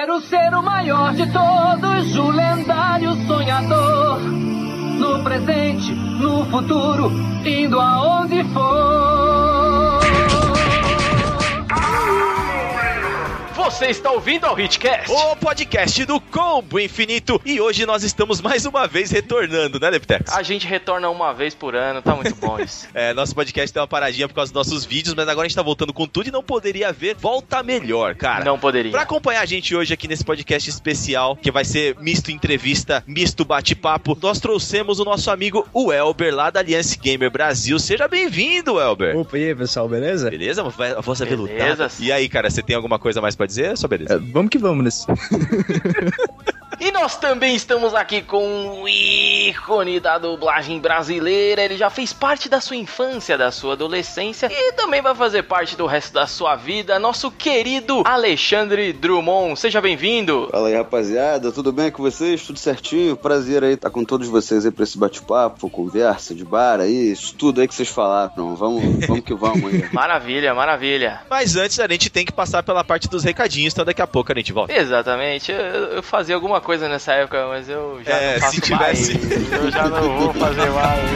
Quero ser o maior de todos, o lendário sonhador. No presente, no futuro, indo aonde for. Você está ouvindo ao Hitcast? O podcast do Combo Infinito. E hoje nós estamos mais uma vez retornando, né, Leptex? A gente retorna uma vez por ano, tá muito bom isso. é, nosso podcast tem uma paradinha por causa dos nossos vídeos, mas agora a gente tá voltando com tudo e não poderia haver volta melhor, cara. Não poderia. Pra acompanhar a gente hoje aqui nesse podcast especial, que vai ser misto entrevista, misto bate-papo, nós trouxemos o nosso amigo, o Elber, lá da Aliança Gamer Brasil. Seja bem-vindo, Elber. Opa, e aí, pessoal, beleza? Beleza? A voz é Beleza. E aí, cara, você tem alguma coisa mais pra dizer? Só beleza. É, vamos que vamos nesse. Nós também estamos aqui com o ícone da dublagem brasileira. Ele já fez parte da sua infância, da sua adolescência e também vai fazer parte do resto da sua vida. Nosso querido Alexandre Drummond. Seja bem-vindo. Fala aí, rapaziada, tudo bem com vocês? Tudo certinho? Prazer aí estar com todos vocês aí pra esse bate-papo, conversa de bar aí, isso tudo aí que vocês falaram. Vamos, vamos que vamos aí. Maravilha, maravilha. Mas antes a gente tem que passar pela parte dos recadinhos, então daqui a pouco a gente volta. Exatamente. Eu, eu fazia alguma coisa nessa época, mas eu já É, não faço se tivesse. mais. Eu já não vou fazer mais.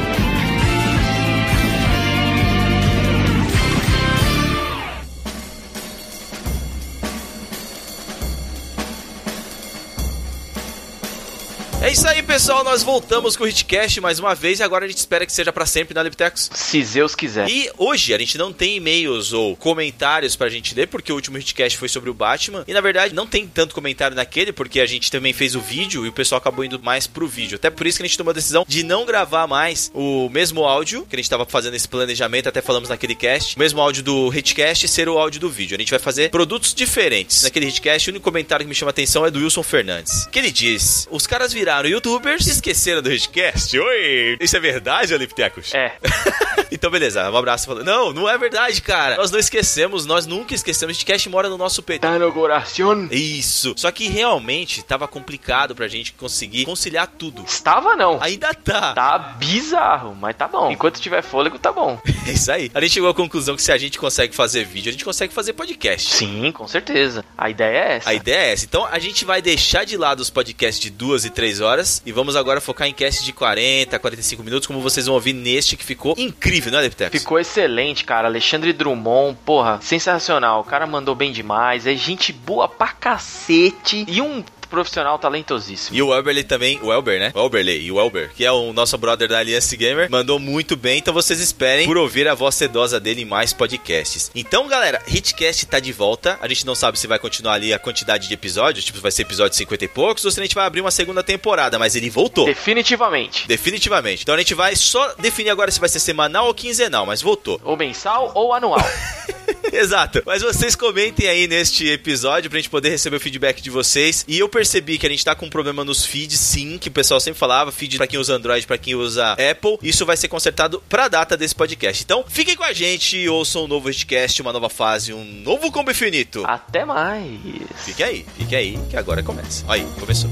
É isso aí, pessoal. Nós voltamos com o Hitcast mais uma vez e agora a gente espera que seja pra sempre na Liptex. Se Zeus quiser. E hoje a gente não tem e-mails ou comentários pra gente ler, porque o último Hitcast foi sobre o Batman. E na verdade não tem tanto comentário naquele, porque a gente também fez o vídeo e o pessoal acabou indo mais pro vídeo. Até por isso que a gente tomou a decisão de não gravar mais o mesmo áudio, que a gente tava fazendo esse planejamento, até falamos naquele cast. O mesmo áudio do Hitcast ser o áudio do vídeo. A gente vai fazer produtos diferentes. Naquele Hitcast, o único comentário que me chama a atenção é do Wilson Fernandes. Que ele diz: Os caras viraram youtubers esqueceram do Hitcast. Oi! Isso é verdade, Oliptecos? É. Então, beleza, um abraço. falando, Não, não é verdade, cara. Nós não esquecemos, nós nunca esquecemos. O Hitcast mora no nosso peito. Tá no coração. Isso. Só que realmente tava complicado pra gente conseguir conciliar tudo. Estava não. Ainda tá. Tá bizarro, mas tá bom. Enquanto tiver fôlego, tá bom. É isso aí. A gente chegou à conclusão que se a gente consegue fazer vídeo, a gente consegue fazer podcast. Sim, com certeza. A ideia é essa. A ideia é essa. Então a gente vai deixar de lado os podcasts de duas e três horas e vamos agora focar em cast de 40, 45 minutos, como vocês vão ouvir neste que ficou incrível, né, Leptex? Ficou excelente, cara. Alexandre Drummond, porra, sensacional. O cara mandou bem demais. É gente boa pra cacete. E um profissional talentosíssimo. E o Elberley também, o Elber, né? O Elberley e o Elber, que é o nosso brother da Aliança Gamer, mandou muito bem. Então vocês esperem por ouvir a voz sedosa dele em mais podcasts. Então, galera, Hitcast tá de volta. A gente não sabe se vai continuar ali a quantidade de episódios, tipo, vai ser episódio 50 e poucos, ou se a gente vai abrir uma segunda temporada, mas ele voltou. Definitivamente. Definitivamente. Então a gente vai só definir agora se vai ser semanal ou quinzenal, mas voltou. Ou mensal ou anual. Exato. Mas vocês comentem aí neste episódio pra gente poder receber o feedback de vocês. E eu percebi que a gente tá com um problema nos feeds, sim, que o pessoal sempre falava, feed pra quem usa Android, pra quem usa Apple. Isso vai ser consertado pra data desse podcast. Então, fiquem com a gente, ouçam um novo podcast, uma nova fase, um novo combo infinito. Até mais. Fique aí, fique aí, que agora começa. Aí, começou.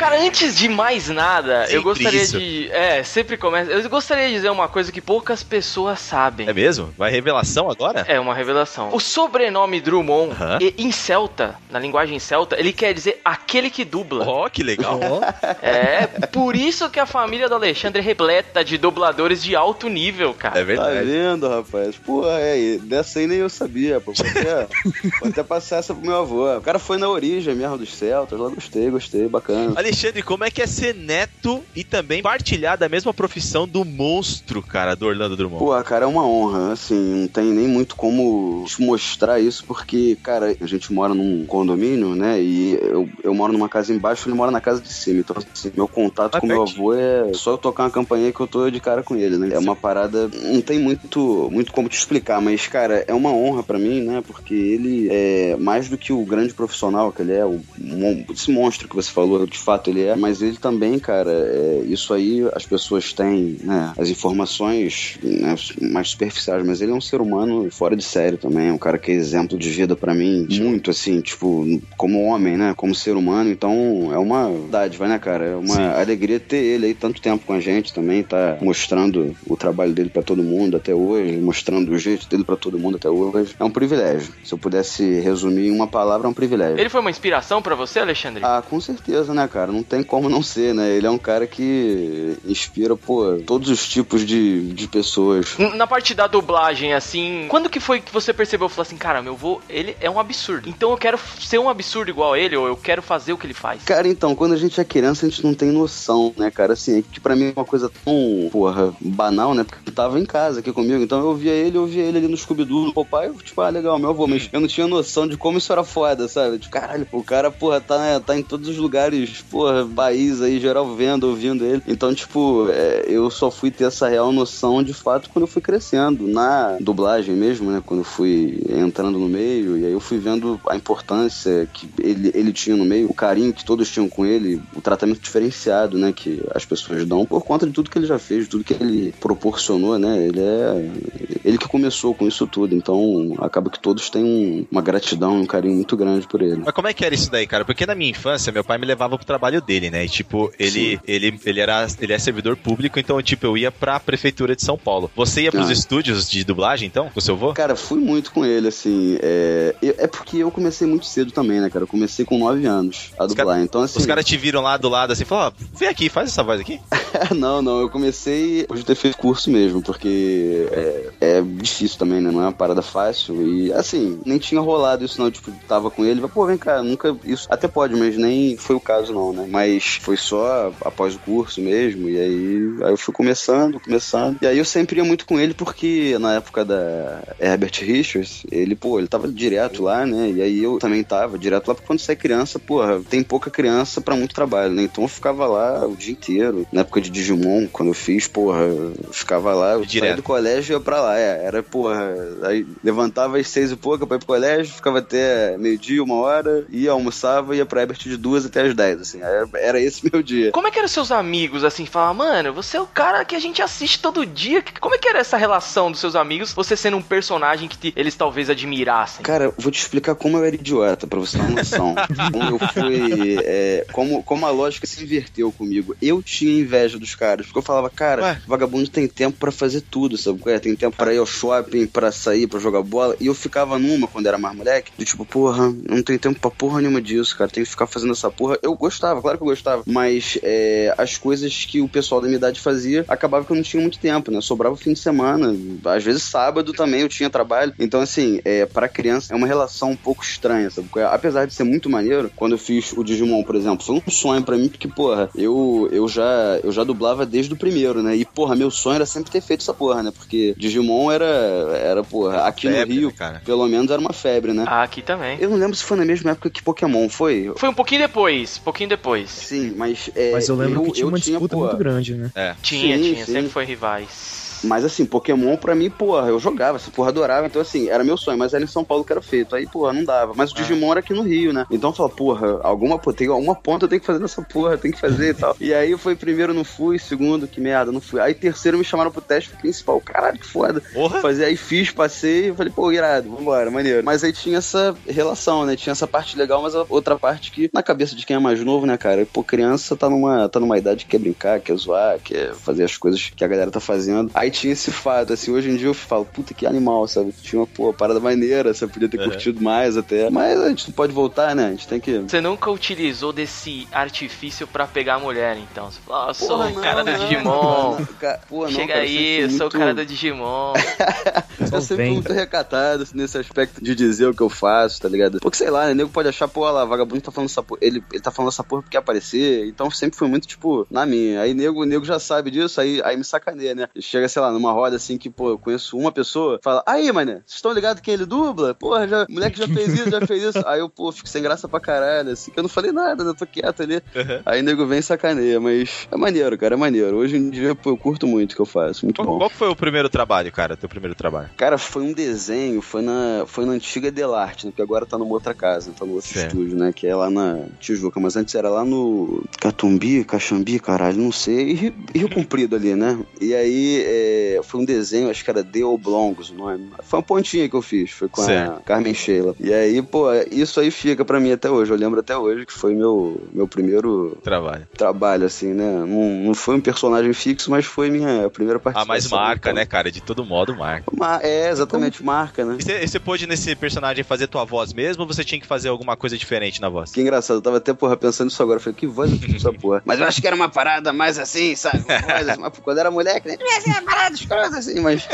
Cara, antes de mais nada, eu Sempre gostaria isso. de. É, sempre começa. Eu gostaria de dizer uma coisa que poucas pessoas sabem. É mesmo? Vai revelação agora? É uma revelação. O sobrenome Drummond, Aham. e- em celta, na linguagem celta, ele quer dizer aquele que dubla. Ó, que legal. É, por isso que a família do Alexandre é repleta de dubladores de alto nível, cara. É Tá verdade. vendo, rapaz? Pô, é, dessa aí nem eu sabia, pô. Vou até, vou até passar essa pro meu avô. O cara foi na origem mesmo dos Celtas, lá gostei, gostei, bacana. Alexandre, como é que é ser neto e também partilhar da mesma profissão do monstro, cara, do Orlando Drummond? Pô, cara, é uma honra, assim, não tem nem muito como te mostrar isso, porque, cara, a gente mora num condomínio, né, e eu, eu moro numa casa embaixo, ele mora na casa de cima, então, assim, meu contato Ah, com meu pertinho. avô é só eu tocar uma campainha que eu tô de cara com ele, né, é uma parada, não tem muito, muito como te explicar, mas, cara, é uma honra pra mim, né, porque ele é mais do que o grande profissional que ele é, o, esse monstro que você falou, de fato, ele ele é, mas ele também, cara, é, isso aí as pessoas têm, né, as informações né, mais superficiais, mas ele é um ser humano fora de série também, é um cara que é exemplo de vida para mim, muito assim, tipo, como homem, né, como ser humano, então é uma dádiva, né, cara, é uma Sim. alegria ter ele aí tanto tempo com a gente também, tá mostrando o trabalho dele para todo mundo até hoje, mostrando o jeito dele para todo mundo até hoje, é um privilégio. Se eu pudesse resumir em uma palavra, é um privilégio. Ele foi uma inspiração para você, Alexandre? Ah, com certeza, né, cara, não tem como não ser, né, ele é um cara que inspira, pô, todos os tipos de, de pessoas. Na parte da dublagem, assim, quando que foi que você percebeu, falou assim, cara, meu avô, ele é um absurdo, então eu quero ser um absurdo igual a ele, ou eu quero fazer o que ele faz? Cara, então, quando a gente é criança, a gente não tem noção, né, cara, assim, é que pra mim é uma coisa tão, porra, banal, né, porque ele tava em casa aqui comigo, então eu via ele, eu via ele ali no Scooby-Doo, no Popeye, tipo, ah, legal, meu avô, mas eu não tinha noção de como isso era foda, sabe? Tipo, caralho, o cara, porra, tá, tá em todos os lugares, porra, país aí, geral vendo, ouvindo ele. Então, tipo, é, eu só fui ter essa real noção de fato quando eu fui crescendo, na dublagem mesmo, né? Quando eu fui entrando no meio, e aí eu fui vendo a importância que ele, ele tinha no meio, o carinho que todos tinham com ele, o tratamento diferenciado, né? Que as pessoas dão por conta de tudo que ele já fez, tudo que ele proporcionou, né? Ele é. Ele que começou com isso tudo, então acaba que todos têm um, uma gratidão, um carinho muito grande por ele. Mas como é que era isso daí, cara? Porque na minha infância, meu pai me levava pro trabalho dele, né? E tipo, ele, ele, ele era ele é servidor público, então, tipo, eu ia pra prefeitura de São Paulo. Você ia pros ah. estúdios de dublagem, então, com o seu avô? Cara, fui muito com ele, assim. É, é porque eu comecei muito cedo também, né, cara? Eu comecei com 9 anos a dublar. Cara, então, assim. Os caras te viram lá do lado assim, falaram, ó, vem aqui, faz essa voz aqui. não, não, eu comecei hoje ter feito curso mesmo, porque é, é, difícil também, né? Não é uma parada fácil. E assim, nem tinha rolado isso, não. Tipo, tava com ele, pô, vem cá, nunca. Isso até pode, mas nem foi o caso, não, né? Mas foi só após o curso mesmo. E aí, aí eu fui começando, começando. E aí eu sempre ia muito com ele, porque na época da Herbert Richards, ele, pô, ele tava direto lá, né? E aí eu também tava direto lá, porque quando você é criança, porra, tem pouca criança para muito trabalho, né? Então eu ficava lá o dia inteiro. Na época de Digimon, quando eu fiz, porra, eu ficava lá, eu direto. saía do colégio e ia pra lá. É, era, porra, aí levantava às seis e pouca pra ir pro colégio, ficava até meio-dia, uma hora, ia, almoçava, ia pra Herbert de duas até as dez, assim. Era esse meu dia. Como é que eram seus amigos, assim, falavam, mano, você é o cara que a gente assiste todo dia. Como é que era essa relação dos seus amigos, você sendo um personagem que te, eles talvez admirassem? Cara, vou te explicar como eu era idiota, pra você ter uma noção. como eu fui. É, como, como a lógica se inverteu comigo. Eu tinha inveja dos caras, porque eu falava, cara, Ué? vagabundo tem tempo para fazer tudo, sabe? É? Tem tempo para ir ao shopping, para sair, para jogar bola. E eu ficava numa quando era mais moleque, do tipo, porra, não tem tempo pra porra nenhuma disso, cara. Tem que ficar fazendo essa porra. Eu gostava, claro que eu gostava. Mas é, as coisas que o pessoal da minha idade fazia, acabava que eu não tinha muito tempo, né? Sobrava fim de semana. Às vezes sábado também eu tinha trabalho. Então, assim, é, para criança é uma relação um pouco estranha, sabe? Apesar de ser muito maneiro, quando eu fiz o Digimon, por exemplo, foi um sonho para mim, porque, porra, eu, eu, já, eu já dublava desde o primeiro, né? E, porra, meu sonho era sempre ter feito essa porra, né? Porque Digimon era, era porra, aqui febre, no Rio, né, cara? pelo menos era uma febre, né? Ah, aqui também. Eu não lembro se foi na mesma época que Pokémon, foi? Foi um pouquinho depois, um pouquinho depois. Sim, mas... É, mas eu lembro eu, que tinha uma disputa muito grande, né? É. Tinha, sim, tinha, sim. sempre foi rivais. Mas assim, Pokémon pra mim, porra, eu jogava, essa porra adorava. Então, assim, era meu sonho, mas era em São Paulo que era feito. Aí, porra, não dava. Mas o ah. Digimon era aqui no Rio, né? Então eu falava, porra, alguma, tem alguma ponta eu tenho que fazer nessa porra, tem que fazer e tal. E aí eu fui primeiro, não fui, segundo, que merda, não fui. Aí terceiro me chamaram pro teste principal. Caralho, que foda. Porra. Fazer aí, fiz, passei, falei, pô, irado, vambora, maneiro. Mas aí tinha essa relação, né? Tinha essa parte legal, mas a outra parte que, na cabeça de quem é mais novo, né, cara? Pô, criança tá numa, tá numa idade que quer brincar, quer zoar, quer fazer as coisas que a galera tá fazendo. Aí tinha esse fato assim, hoje em dia eu falo, puta que animal, sabe? Tinha uma pô, parada maneira, você podia ter uhum. curtido mais até. Mas a gente não pode voltar, né? A gente tem que. Você nunca utilizou desse artifício pra pegar a mulher, então? Você falou, oh, sou Porra, o cara não, do Digimon. Pô, não, Chega cara, aí, eu sou o cara do Digimon. eu sempre fui muito recatado assim, nesse aspecto de dizer o que eu faço, tá ligado? Porque sei lá, né? O nego pode achar, pô, lá, vagabundo tá falando essa porra. Ele, ele tá falando essa porra porque quer aparecer. Então sempre foi muito, tipo, na minha. Aí nego, nego já sabe disso, aí, aí me sacaneia, né? Chega, sei sei lá, numa roda assim que, pô, eu conheço uma pessoa, fala, aí, mané, vocês estão ligados que ele dubla? Porra, já, o moleque já fez isso, já fez isso. Aí eu, pô, fico sem graça pra caralho, assim, que eu não falei nada, né? Tô quieto ali. Uhum. Aí nego vem e sacaneia, mas é maneiro, cara, é maneiro. Hoje em dia, pô, eu curto muito o que eu faço, muito qual, bom. Qual foi o primeiro trabalho, cara, teu primeiro trabalho? Cara, foi um desenho, foi na, foi na antiga Delarte, né? Que agora tá numa outra casa, tá no outro estúdio, né? Que é lá na Tijuca, mas antes era lá no Catumbi, Caxambi, caralho, não sei. E Rio Comprido ali, né? E aí é, foi um desenho, acho que era The Oblongos o nome. Foi uma pontinha que eu fiz, foi com certo. a Carmen Sheila. E aí, pô, isso aí fica pra mim até hoje. Eu lembro até hoje que foi meu, meu primeiro trabalho. Trabalho, assim, né? Não, não foi um personagem fixo, mas foi minha primeira participação. Ah, mas marca, né, cara? De todo modo, marca. É, exatamente, Como... marca, né? E você pôde nesse personagem fazer tua voz mesmo ou você tinha que fazer alguma coisa diferente na voz? Que engraçado, eu tava até, porra, pensando nisso agora. Eu falei, que voz é essa porra? Mas eu acho que era uma parada mais assim, sabe? Uma voz, assim, mas quando era moleque, né? Assim, uma parada escrota, assim, mas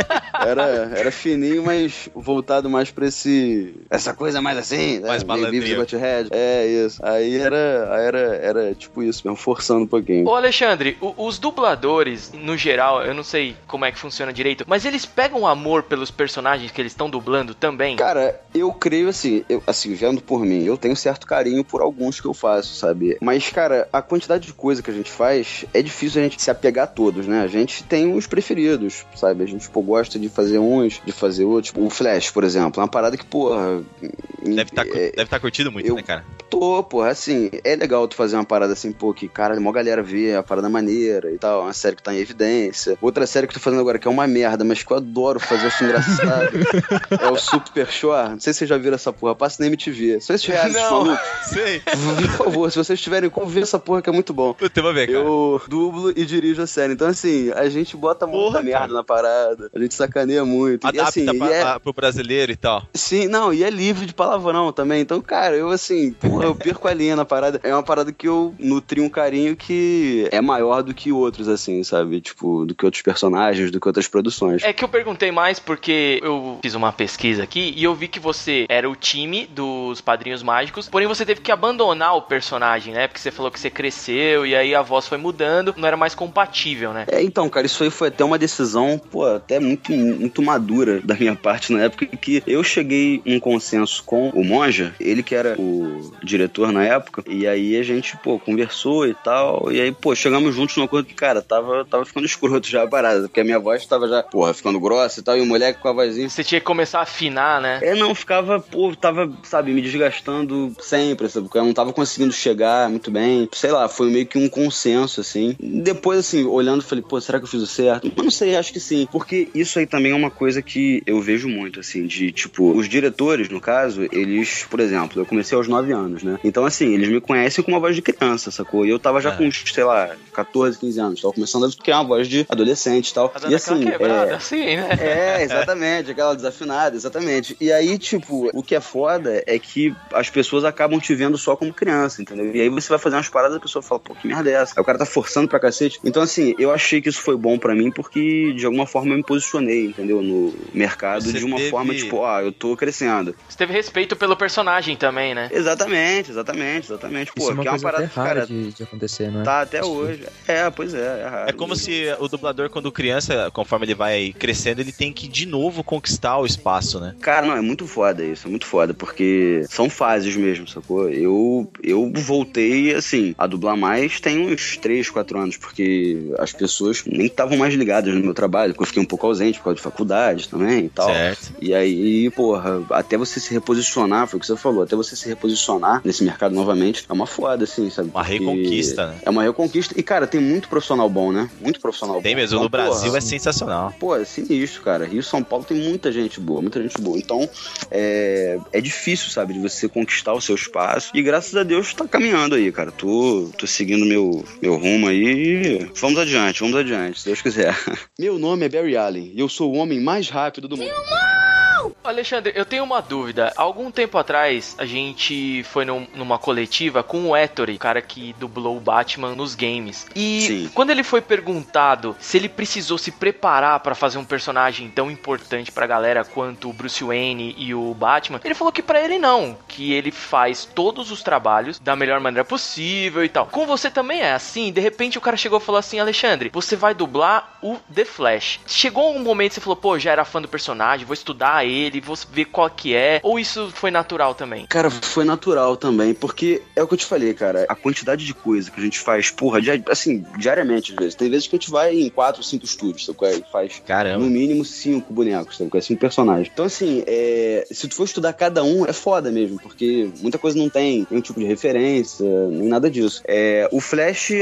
era, era fininho, mas voltado mais pra esse. Essa coisa mais assim, mais né? malandrinho. É, isso. Aí era, era, era tipo isso mesmo, forçando um pouquinho. Ô, Alexandre, o, os dubladores, no geral, eu não sei como é que funciona direito, mas eles pegam amor pelos personagens que eles estão dublando também? Cara, eu creio assim, eu, assim, vendo por mim, eu tenho certo carinho por alguns que eu faço, sabe? Mas, cara, a quantidade de coisa que a gente faz é difícil a gente se apegar a todos, né? A gente tem uns preferidos, sabe? A gente, pô, gosta de fazer uns, de fazer outros. O Flash, por exemplo, é uma parada que, porra. Deve estar tá, é, deve tá curtindo muito, né, cara? Tô, porra, assim, é legal tu fazer uma parada assim, pô, que, cara, uma galera vê a parada maneira e tal, uma série que tá em evidência. Outra série que eu tô fazendo agora, que é uma merda, mas que eu adoro fazer, acho engraçado, é o Super Shore. Não sei se vocês já viram essa porra, passa na MTV. São esses reais sei. Por favor, se vocês tiverem como ver essa porra que é muito bom. Eu vou ver, cara. Eu dublo e dirijo a série. Então, assim, a gente bota porra, muita merda na parada. A gente sacaneia muito. Adapta e, assim, pra, é... pro brasileiro e tal. Sim, não, e é livre de palavrão também. Então, cara, eu assim, porra, eu perco a linha na parada. É uma parada que eu nutri um carinho que é maior do que outros, assim, sabe? Tipo, do que outros personagens, do que outras produções. É que eu perguntei mais porque eu fiz uma pesquisa aqui e eu vi que você era o time dos Padrinhos Mágicos, porém você teve que abandonar o personagem, né? Porque você falou que você cresceu e aí a voz foi mudando, não era mais compatível, né? É, então, cara, isso aí foi até uma decisão, pô, até muito, muito madura da minha parte na época, que eu cheguei em consenso com o Monja, ele que era o diretor na época, e aí a gente, pô, conversou e tal, e aí, pô, chegamos juntos numa coisa que, cara, tava, tava ficando escroto já a parada, porque a minha voz tava já, porra, ficando grossa e tal, e o moleque com a vozinha. Você tinha que começar a afinar, né? É, não, ficava, pô, tava, sabe, me desgastando sempre, sabe, porque eu não tava conseguindo chegar muito bem, sei lá, foi meio que um consenso, assim. Depois, assim, olhando, falei, pô, será que eu fiz o certo? Mas não sei, acho que sim, porque isso aí também é uma coisa que eu vejo muito, assim, de, tipo, os diretores, no caso, eles, por exemplo, eu comecei aos 9 anos, né? Então, assim, eles me conhecem com uma voz de criança, sacou? E eu tava já é. com, sei lá, 14, 15 anos, tava começando a criar uma voz de adolescente e tal. E assim, quebrada, é... assim, né? É, exatamente, aquela desafinada, exatamente. E aí, tipo, o que é foda é que as pessoas acabam te vendo só como criança, entendeu? E aí você vai fazer umas paradas e a pessoa fala, pô, que merda é essa? Aí o cara tá forçando pra cacete. Então, assim, eu achei que isso foi bom para mim porque, de alguma forma, eu me posicionei, entendeu? No mercado você de uma teve... forma, tipo, ah, eu tô crescendo. Você teve respeito pelo personagem também, né? Exatamente, exatamente, exatamente. Pô, isso é uma que é uma parada rara de, de, acontecer, não é? Tá até hoje. É, pois é, é raro. É como se o dublador, quando criança, conforme ele vai crescendo, ele tem que de novo conquistar o espaço, né? Cara, não, é muito foda isso, é muito foda, porque são fases mesmo, sacou? Eu, eu voltei, assim, a dublar mais tem uns 3, 4 anos, porque as pessoas nem estavam mais ligadas no meu trabalho, porque eu fiquei um pouco ausente por causa de faculdade também e tal. Certo. E aí, porra, até você se reposicionar, foi o que você falou, até você se reposicionar nesse mercado novamente, é uma foda, assim, sabe? Uma porque reconquista, né? É uma reconquista. E, cara, tem muito profissional bom, né? Muito profissional tem bom. Tem mesmo, então, no Brasil porra, é sensacional. Pô, é sinistro, cara. Rio São Paulo tem muita gente boa, muita gente boa. Então, é, é difícil, sabe, de você conquistar o seu espaço. E graças a Deus tá caminhando aí, cara. Tô, tô seguindo meu, meu rumo aí e vamos adiante, vamos adiante, se Deus quiser. Meu nome é Barry Allen e eu sou o homem mais rápido do mundo. Alexandre, eu tenho uma dúvida. Algum tempo atrás, a gente foi num, numa coletiva com o Ettore, o cara que dublou o Batman nos games. E Sim. quando ele foi perguntado se ele precisou se preparar para fazer um personagem tão importante pra galera quanto o Bruce Wayne e o Batman, ele falou que para ele não, que ele faz todos os trabalhos da melhor maneira possível e tal. Com você também é assim? De repente o cara chegou e falou assim: Alexandre, você vai dublar o The Flash. Chegou um momento que você falou, pô, já era fã do personagem, vou estudar ele, vou ver qual que é. Ou isso foi natural também? Cara, foi natural também, porque é o que eu te falei, cara. A quantidade de coisa que a gente faz, porra, assim, diariamente às vezes. Tem vezes que a gente vai em quatro, cinco estúdios, sabe? É? Faz Caramba. no mínimo cinco bonecos, sabe? É? Cinco personagens. Então, assim, é... se tu for estudar cada um, é foda mesmo, porque muita coisa não tem nenhum tipo de referência, nem nada disso. É... O Flash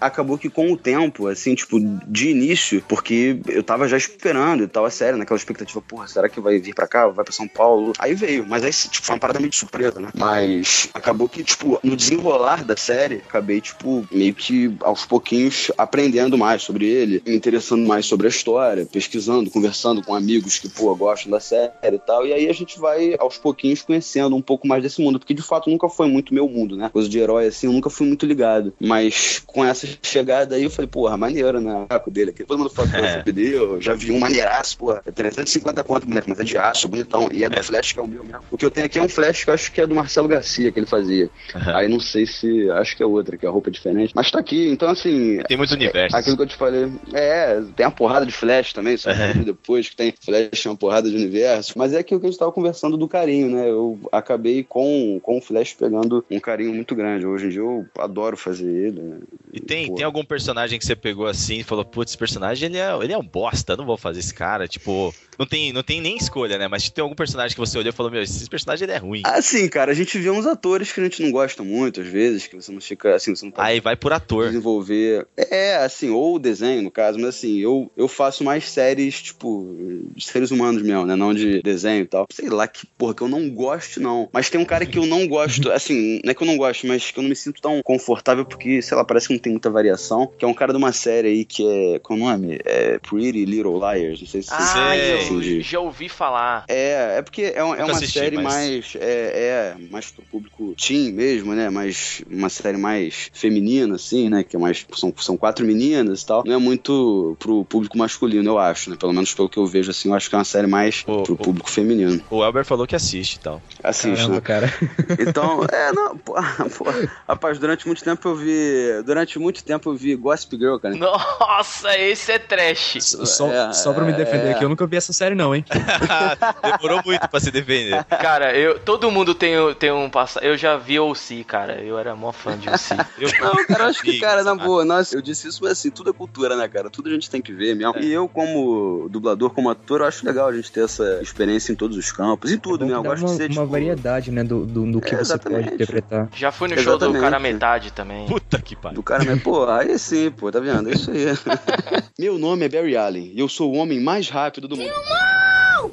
acabou que com o tempo, assim, tipo, de início, porque eu tava já esperando e tal, a série, naquela expectativa, porra, será que vai vir pra cá? Vai pra São Paulo? Aí veio, mas aí, tipo, foi uma parada meio de surpresa, né? Mas acabou que, tipo, no desenrolar da série, acabei, tipo, meio que aos pouquinhos aprendendo mais sobre ele, me interessando mais sobre a história, pesquisando, conversando com amigos que, pô, gostam da série e tal. E aí a gente vai aos pouquinhos conhecendo um pouco mais desse mundo, porque de fato nunca foi muito meu mundo, né? Coisa de herói assim, eu nunca fui muito ligado. Mas com essa chegada aí eu falei, porra, maneiro, né? O dele aqui. Todo mundo fala é. eu já vi um maneiraço, porra. É 350 conto, moleque, mas é de aço, bonitão. E é do é. Flash que é o meu mesmo. O que eu tenho aqui é um Flash que eu acho que é do Marcelo Garcia que ele fazia. Uhum. Aí não sei se. Acho que é outra, que é roupa diferente. Mas tá aqui, então assim. Tem muitos universos. É, aquilo que eu te falei. É, tem uma porrada de Flash também, só uhum. depois que tem Flash, uma porrada de universo. Mas é aquilo que a gente tava conversando do carinho, né? Eu acabei com, com o Flash pegando um carinho muito grande. Hoje em dia eu adoro fazer ele. Né? E tem, tem algum personagem que você pegou assim e falou, putz, esse personagem ele é, ele é um bosta, não vou fazer esse cara. Tipo, não tem, não tem nem escolha, né? Mas tem algum personagem que você olhou e falou, meu, esse personagem ele é ruim. Ah, sim, cara. A gente vê uns atores que a gente não gosta muito, às vezes, que você não fica, assim, você não pode Aí vai por ator. Desenvolver. É, assim, ou desenho, no caso, mas assim, eu, eu faço mais séries, tipo, de seres humanos mesmo, né? Não de desenho e tal. Sei lá que, porra, que eu não gosto, não. Mas tem um cara que eu não gosto, assim, não é que eu não gosto, mas que eu não me sinto tão confortável porque, sei lá, parece que não tem muita variação. Que é um cara de uma série aí que é. Qual é o nome? É Pretty Little Liars. Não sei se ah, você eu já ouvi falar. É, é porque é, é uma assisti, série mas... mais. É, é, mais pro público teen mesmo, né? Mais. Uma série mais feminina, assim, né? Que é mais. São, são quatro meninas e tal. Não é muito pro público masculino, eu acho, né? Pelo menos pelo que eu vejo, assim, eu acho que é uma série mais o, pro o, público feminino. O Elber falou que assiste e tal. Assiste, Caramba, né? cara. Então, é, não, pô, pô, rapaz, durante muito tempo eu vi. Durante muito tempo eu vi Gossip Girl, cara. Nossa, esse é trash. Só, é, só pra me defender é... aqui, eu nunca vi essa série, não, hein? Demorou muito pra se defender. Cara, eu, todo mundo tem, tem um passado. Eu já vi O.C., cara. Eu era mó fã de O.C. Eu, não, cara, acho que, cara, na boa, nossa, eu disse isso, mas assim, tudo é cultura, né, cara? Tudo a gente tem que ver mesmo. É. E eu, como dublador, como ator, eu acho legal a gente ter essa experiência em todos os campos, em tudo, é né? Eu gosto uma, de ser, Uma tipo... variedade, né, do, do, do que é, você pode interpretar. Já fui no exatamente. show do cara metade também. Puta que pariu. Do cara metade, pô, aí sim, pô, tá vendo? É isso aí. Meu nome é Barry Allen e eu sou o homem mais rápido do mundo.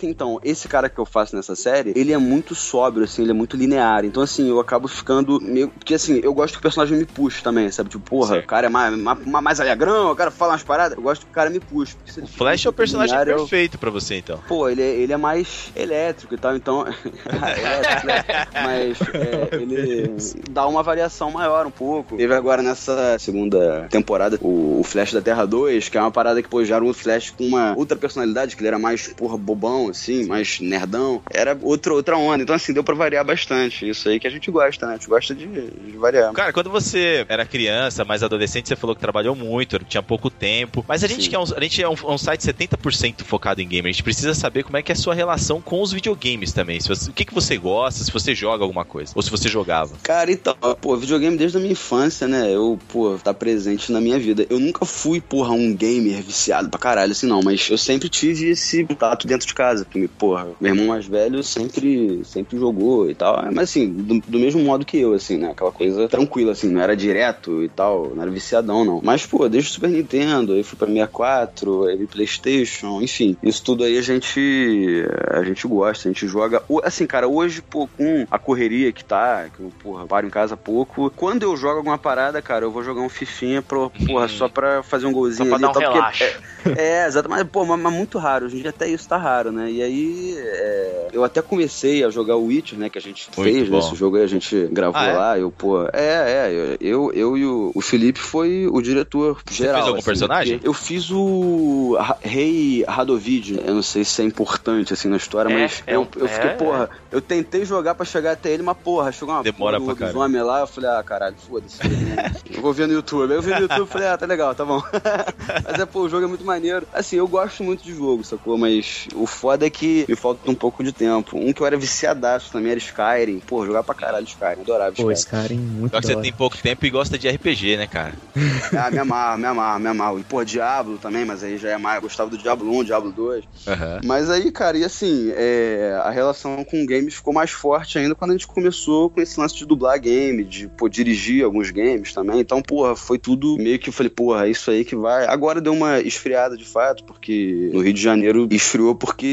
Então, esse cara que eu faço nessa série, ele é muito sóbrio, assim, ele é muito linear. Então, assim, eu acabo ficando meio. Porque, assim, eu gosto que o personagem me puxe também, sabe? Tipo, porra, Sim. o cara é mais, mais, mais alegrão, o cara fala umas paradas. Eu gosto que o cara me puxe. O Flash é o personagem linear, perfeito eu... pra você, então. Pô, ele é, ele é mais elétrico e tal, então. elétrico, né? Mas é, ele dá uma variação maior um pouco. Teve agora nessa segunda temporada o, o Flash da Terra 2, que é uma parada que, pô, já era um Flash com uma outra personalidade, que ele era mais, porra, bobão, assim, mais nerdão. Era outra, outra onda. Então, assim, deu pra variar bastante. Isso aí que a gente gosta, né? A gente gosta de, de variar. Cara, quando você era criança, mais adolescente, você falou que trabalhou muito, tinha pouco tempo. Mas a gente, que é um, a gente é um, um site 70% focado em game. A gente precisa saber como é que é a sua relação com os videogames também. Se você, o que, que você gosta, se você joga alguma coisa. Ou se você jogava. Cara, então, pô, videogame desde a minha infância, né? Eu, pô, tá presente na minha vida. Eu nunca fui, porra, um gamer viciado pra caralho, assim, não. Mas eu sempre tive esse contato dentro de casa. Porque, porra, meu irmão mais velho sempre, sempre jogou e tal. Mas assim, do, do, mesmo modo que eu, assim, né? Aquela coisa tranquila, assim, não era direto e tal, não era viciadão, não. Mas, pô, desde o Super Nintendo, aí fui pra 64, aí Playstation, enfim. Isso tudo aí a gente. A gente gosta, a gente joga. Assim, cara, hoje, pô, com a correria que tá, que eu, porra, paro em casa pouco. Quando eu jogo alguma parada, cara, eu vou jogar um fifinha pro, porra, só pra fazer um golzinho só pra ali. Dar um relaxo. É, é, exato, mas, pô, mas, mas, muito raro. Hoje em dia até isso tá raro, né? Né? E aí é, eu até comecei a jogar o Witcher, né? Que a gente Muito fez nesse jogo aí, a gente gravou ah, é? lá. Eu, pô, é, é. Eu, eu e o, o Felipe foi o diretor geral. Você fez algum assim, personagem? Eu fiz o Rei Radovid. Eu não sei se é importante assim na história, é, mas é, eu, eu fiquei, é, porra, eu tentei jogar pra chegar até ele, mas porra, chegou uma Demora porra do homem lá, eu falei, ah, caralho, foda-se. eu vou ver no YouTube. Aí eu vi no YouTube e falei, ah, tá legal, tá bom. mas é, pô, o jogo é muito maneiro. Assim, eu gosto muito de jogo, sacou? Mas o foda é que me falta um pouco de tempo. Um que eu era viciadaço também era Skyrim. Pô, jogar pra caralho Skyrim, adorava Skyrim. Pô, Skyrim, muito Só que você tem pouco tempo e gosta de RPG, né, cara? ah, me amarro, me amarro, me amarro. E, pô, Diablo também, mas aí já é mais. Eu gostava do Diablo 1, Diablo 2. Uhum. Mas aí, cara, e assim, é, a relação com games ficou mais forte ainda quando a gente começou com esse lance de dublar game, de, pô, dirigir alguns games também. Então, porra, foi tudo meio que eu falei, porra, é isso aí que vai. Agora deu uma esfriada de fato, porque no Rio de Janeiro esfriou porque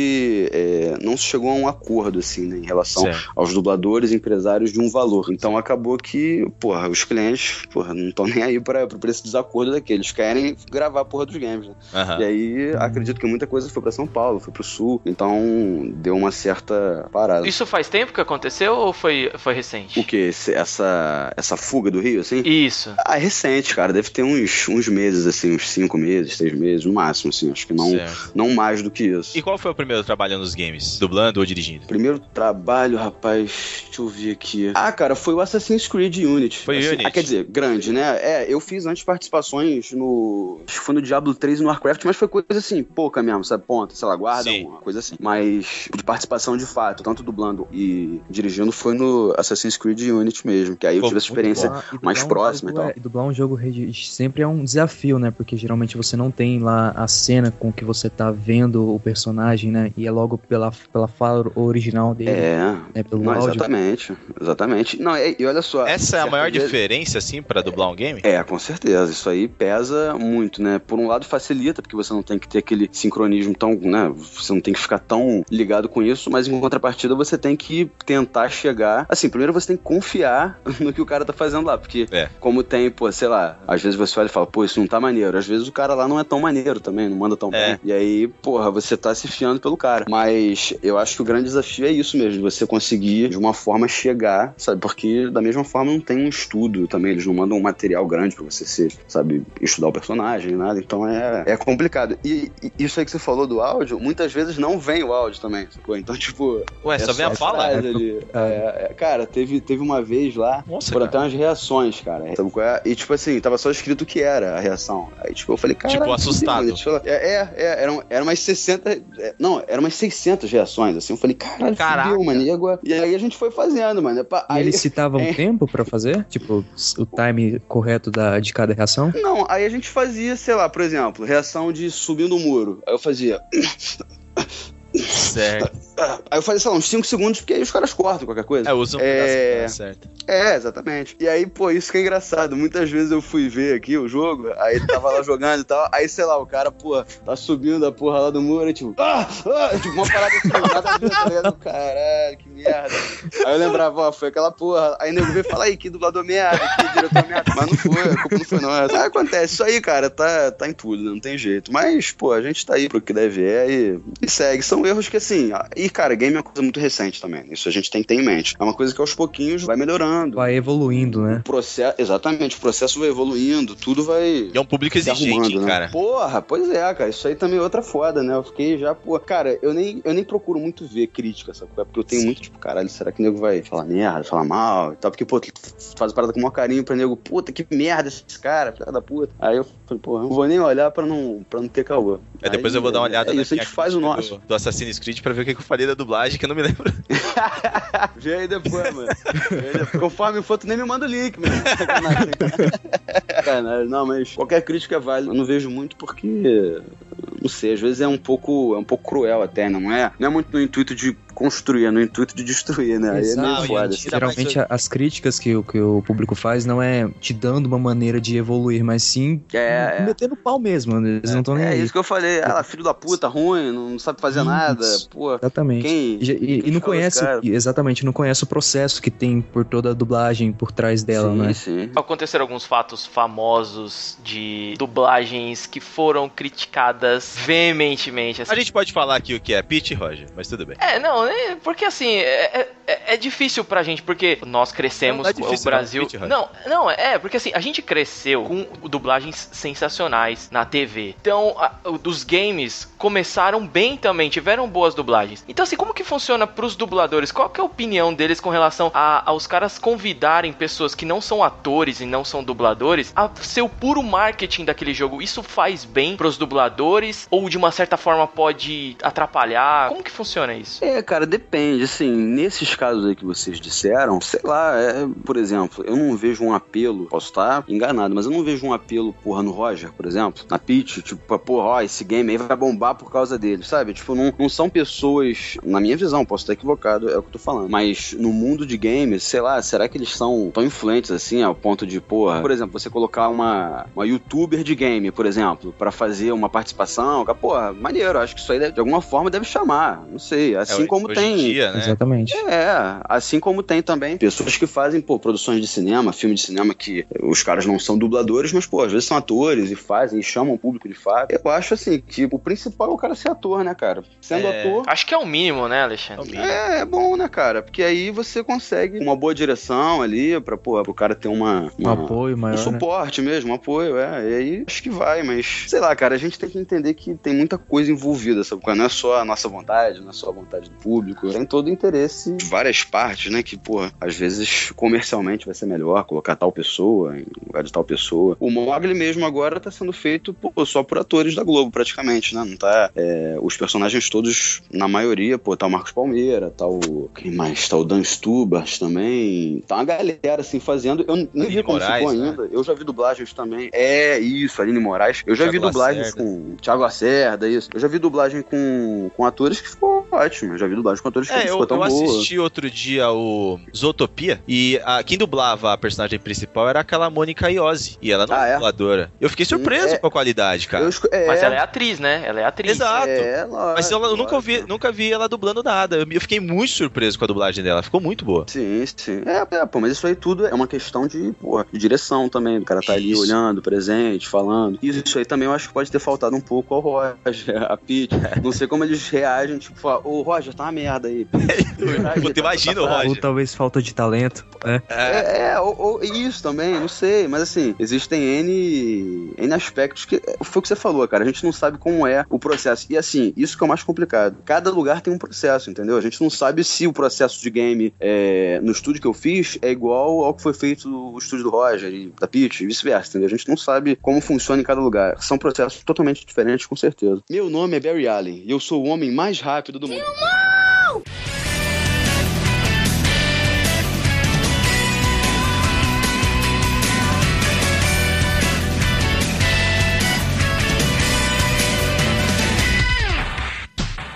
é, não se chegou a um acordo, assim, né, em relação certo. aos dubladores empresários de um valor. Então acabou que, porra, os clientes, porra, não estão nem aí pra, pra esse desacordo daqueles. Querem gravar a porra dos games, né? Uhum. E aí acredito que muita coisa foi pra São Paulo, foi pro Sul. Então deu uma certa parada. Isso faz tempo que aconteceu ou foi, foi recente? O que? Essa, essa fuga do Rio, assim? Isso. Ah, é recente, cara. Deve ter uns, uns meses, assim, uns cinco meses, seis meses, no máximo, assim. Acho que não, não mais do que isso. E qual foi o primeiro trabalho nos games? Dublando ou dirigindo? Primeiro trabalho, rapaz, deixa eu ver aqui. Ah, cara, foi o Assassin's Creed Unity. Foi assim, Unity. Ah, quer dizer, grande, né? É, eu fiz antes participações no. Acho que foi no Diablo 3 e no Warcraft, mas foi coisa assim, pouca mesmo, sabe? Ponta, sei lá, guarda, Sim. uma coisa assim. Mas de participação de fato, tanto dublando e dirigindo, foi no Assassin's Creed Unity mesmo. Que aí eu Pô, tive essa experiência dublar, mais próxima um e tal. É, e dublar um jogo sempre é um desafio, né? Porque geralmente você não tem lá a cena com que você tá vendo o personagem, né? E é logo pela, pela fala original dele. É, né? pelo não, áudio. exatamente. Exatamente. Não, e, e olha só. Essa é a maior vezes... diferença, assim, para dublar um game? É, com certeza. Isso aí pesa muito, né? Por um lado facilita, porque você não tem que ter aquele sincronismo tão, né? Você não tem que ficar tão ligado com isso, mas em contrapartida você tem que tentar chegar. Assim, primeiro você tem que confiar no que o cara tá fazendo lá, porque é. como tem, pô, sei lá, às vezes você olha e fala, pô, isso não tá maneiro. Às vezes o cara lá não é tão maneiro também, não manda tão é. bem. E aí, porra, você tá se fiando pelo cara. Mas eu acho que o grande desafio é isso mesmo, você conseguir de uma forma chegar, sabe? Porque da mesma forma não tem um estudo também, eles não mandam um material grande pra você se, sabe, estudar o personagem, nada. Então é, é complicado. E, e isso aí que você falou do áudio, muitas vezes não vem o áudio também, sacou? Então, tipo. Ué, é só vem a fala? É, é, cara, teve, teve uma vez lá, Nossa, foram até umas reações, cara. Sabe qual é? E tipo assim, tava só escrito o que era a reação. Aí, tipo, eu falei, cara. Tipo, assustado. É, é, é, eram, eram umas 60. É, eram umas 600 reações, assim. Eu falei, caralho, Caraca. fudeu, manígua. E aí a gente foi fazendo, mano. Aí, e eles citavam é... tempo pra fazer? Tipo, o time correto da, de cada reação? Não, aí a gente fazia, sei lá, por exemplo, reação de subindo o muro. Aí eu fazia. Certo. Aí eu falei, sei lá, uns 5 segundos, porque aí os caras cortam qualquer coisa. É, usam é... Tá certo. É, exatamente. E aí, pô, isso que é engraçado. Muitas vezes eu fui ver aqui o jogo, aí tava lá jogando e tal, aí, sei lá, o cara, pô, tá subindo a porra lá do muro, e tipo, ah, ah, tipo, uma parada assim, nada tá Caralho, que merda. Aí eu lembrava, ó, foi aquela porra. Aí nego veio falar aí, que dublador merda, que diretor merda. Mas não foi, a culpa não foi nossa. Aí acontece, isso aí, cara, tá, tá em tudo, não tem jeito. Mas, pô, a gente tá aí pro que deve é e, e segue. São erros que, assim, e, cara, game é uma coisa muito recente também. Isso a gente tem que ter em mente. É uma coisa que aos pouquinhos vai melhorando. Vai evoluindo, né? O processo, exatamente, o processo vai evoluindo, tudo vai. E é um público exigente, né? cara. Porra, pois é, cara. Isso aí também é outra foda, né? Eu fiquei já, pô. Cara, eu nem, eu nem procuro muito ver crítica, sabe? Porque eu tenho muito, tipo, caralho, será que o nego vai falar merda, falar mal e tal? Porque, pô, tu faz a parada com o maior carinho pra nego, puta, que merda esse cara, filha da puta. Aí eu falei, pô, não vou nem olhar pra não, pra não ter caô. É, depois eu vou dar uma olhada é, isso, a gente faz o nosso. Do, do Assassin's Creed pra ver o que eu falei da dublagem, que eu não me lembro. Vê aí depois, mano. Conforme for, tu nem me manda o link, mano. Não, mas qualquer crítica é válida. Eu não vejo muito porque não sei, às vezes é um pouco, é um pouco cruel até, não é? Não é muito no intuito de construir, é no intuito de destruir, né? Aí é meio foda. Assim. Geralmente as críticas que, que o público faz não é te dando uma maneira de evoluir, mas sim é, metendo pau mesmo. Né? Eles não estão nem É aí. isso que eu falei. Ah, filho da puta, ruim, não sabe fazer Isso. nada. Pô, Exatamente. quem. E, e- e não conhece, exatamente, não conhece o processo que tem por toda a dublagem por trás dela, sim, né? sim. Aconteceram alguns fatos famosos de dublagens que foram criticadas veementemente. assim. A gente pode falar aqui o que é Pete e Roger, mas tudo bem. É, não, porque assim, é, é, é difícil pra gente, porque nós crescemos, Não, não é difícil, o Brasil... não. Não, não, é, porque assim, a gente cresceu com dublagens sensacionais na TV. Então, a- o- dos games começaram bem também, tiveram boas dublagens. Então, assim, como que funciona pros dubladores? Qual que é a opinião deles com relação a, aos caras convidarem pessoas que não são atores e não são dubladores a ser o puro marketing daquele jogo? Isso faz bem pros dubladores? Ou de uma certa forma pode atrapalhar? Como que funciona isso? É, cara, depende. Assim, nesses casos aí que vocês disseram, sei lá, é, por exemplo, eu não vejo um apelo, posso estar enganado, mas eu não vejo um apelo, porra, no Roger, por exemplo, na Peach, tipo, pra, porra, ó, esse game aí vai bombar por causa dele, sabe? Tipo, não, não são pessoas, na minha visão, posso estar equivocado, é o que eu tô falando, mas no mundo de games, sei lá, será que eles são tão influentes assim, ao ponto de, porra, por exemplo, você colocar uma, uma youtuber de game, por exemplo, pra fazer uma participação, porra, maneiro, acho que isso aí de alguma forma deve chamar, não sei, assim É, como hoje tem. Em dia, né? Exatamente. É, assim como tem também pessoas que fazem, pô, produções de cinema, filme de cinema que os caras não são dubladores, mas, pô, às vezes são atores e fazem, e chamam o público de fato. Eu acho assim, que o principal é o cara ser ator, né, cara? Sendo É. ator. Acho que é o mínimo, né, Alexandre? É, é bom, né, cara? Porque aí você consegue uma boa direção ali pra, pô, pro cara ter uma. Um uma- apoio um maior, né? suporte mesmo, um apoio, é. E aí acho que vai, mas sei lá, cara, a gente tem que entender que tem muita coisa envolvida, sabe? Não é só a nossa vontade, não é só a vontade do público, tem todo o interesse de várias partes, né? Que, pô, às vezes comercialmente vai ser melhor colocar tal pessoa em lugar de tal pessoa. O Mogli mesmo agora tá sendo feito, pô, só por atores da Globo, praticamente, né? Não tá. é, os personagens todos, na maioria, pô, tá o Marcos Palmeira, tá o. Quem mais? Tá o Dan Stubart também. Tá uma galera assim fazendo. Eu nem vi como ficou Moraes, né? ainda. Eu já vi dublagens também. É, isso, Aline Moraes. Eu já Thiago vi dublagens Lacerda. com Thiago Lacerda, isso. Eu já vi dublagem com, com atores que ficou ótimo. Eu já vi dublagem com atores que É, não eu, ficou tão eu boa. assisti outro dia o Zootopia e a, quem dublava a personagem principal era aquela Mônica Iose. E ela não Ah, é é? dubladora. Eu fiquei surpreso é. com a qualidade, cara. Esco- é, Mas ela é atriz, né? Ela é atriz. Exato. É, lógico, Mas eu, eu nunca, ouvi, lógico. nunca vi ela dublando nada. Eu, eu fiquei muito surpreso com a dublagem dela. Ficou muito boa. Sim, sim. É, é, pô, mas isso aí tudo é uma questão de, pô, de direção também. O cara tá ali Isso. olhando, presente, falando. Isso aí também eu acho que pode ter faltado um pouco ao Roger, a Pete. Não sei como eles reagem, tipo, ô Roger, tá uma merda aí. Puta, imagina o Roger. Ou talvez falta de talento. É. É, é ou, ou isso também, não sei, mas assim, existem N, N aspectos que. Foi o que você falou, cara. A gente não sabe como é o processo. E assim, isso que é o mais complicado. Cada lugar tem um processo, entendeu? A gente não sabe se o processo de game é, no estúdio que eu fiz é igual ao que foi feito no estúdio do Roger e da Peach, e vice-versa, entendeu? A gente não sabe como funciona em cada lugar. São processos totalmente diferentes, com certeza. Meu nome é Barry Allen e eu sou o homem mais rápido do mundo.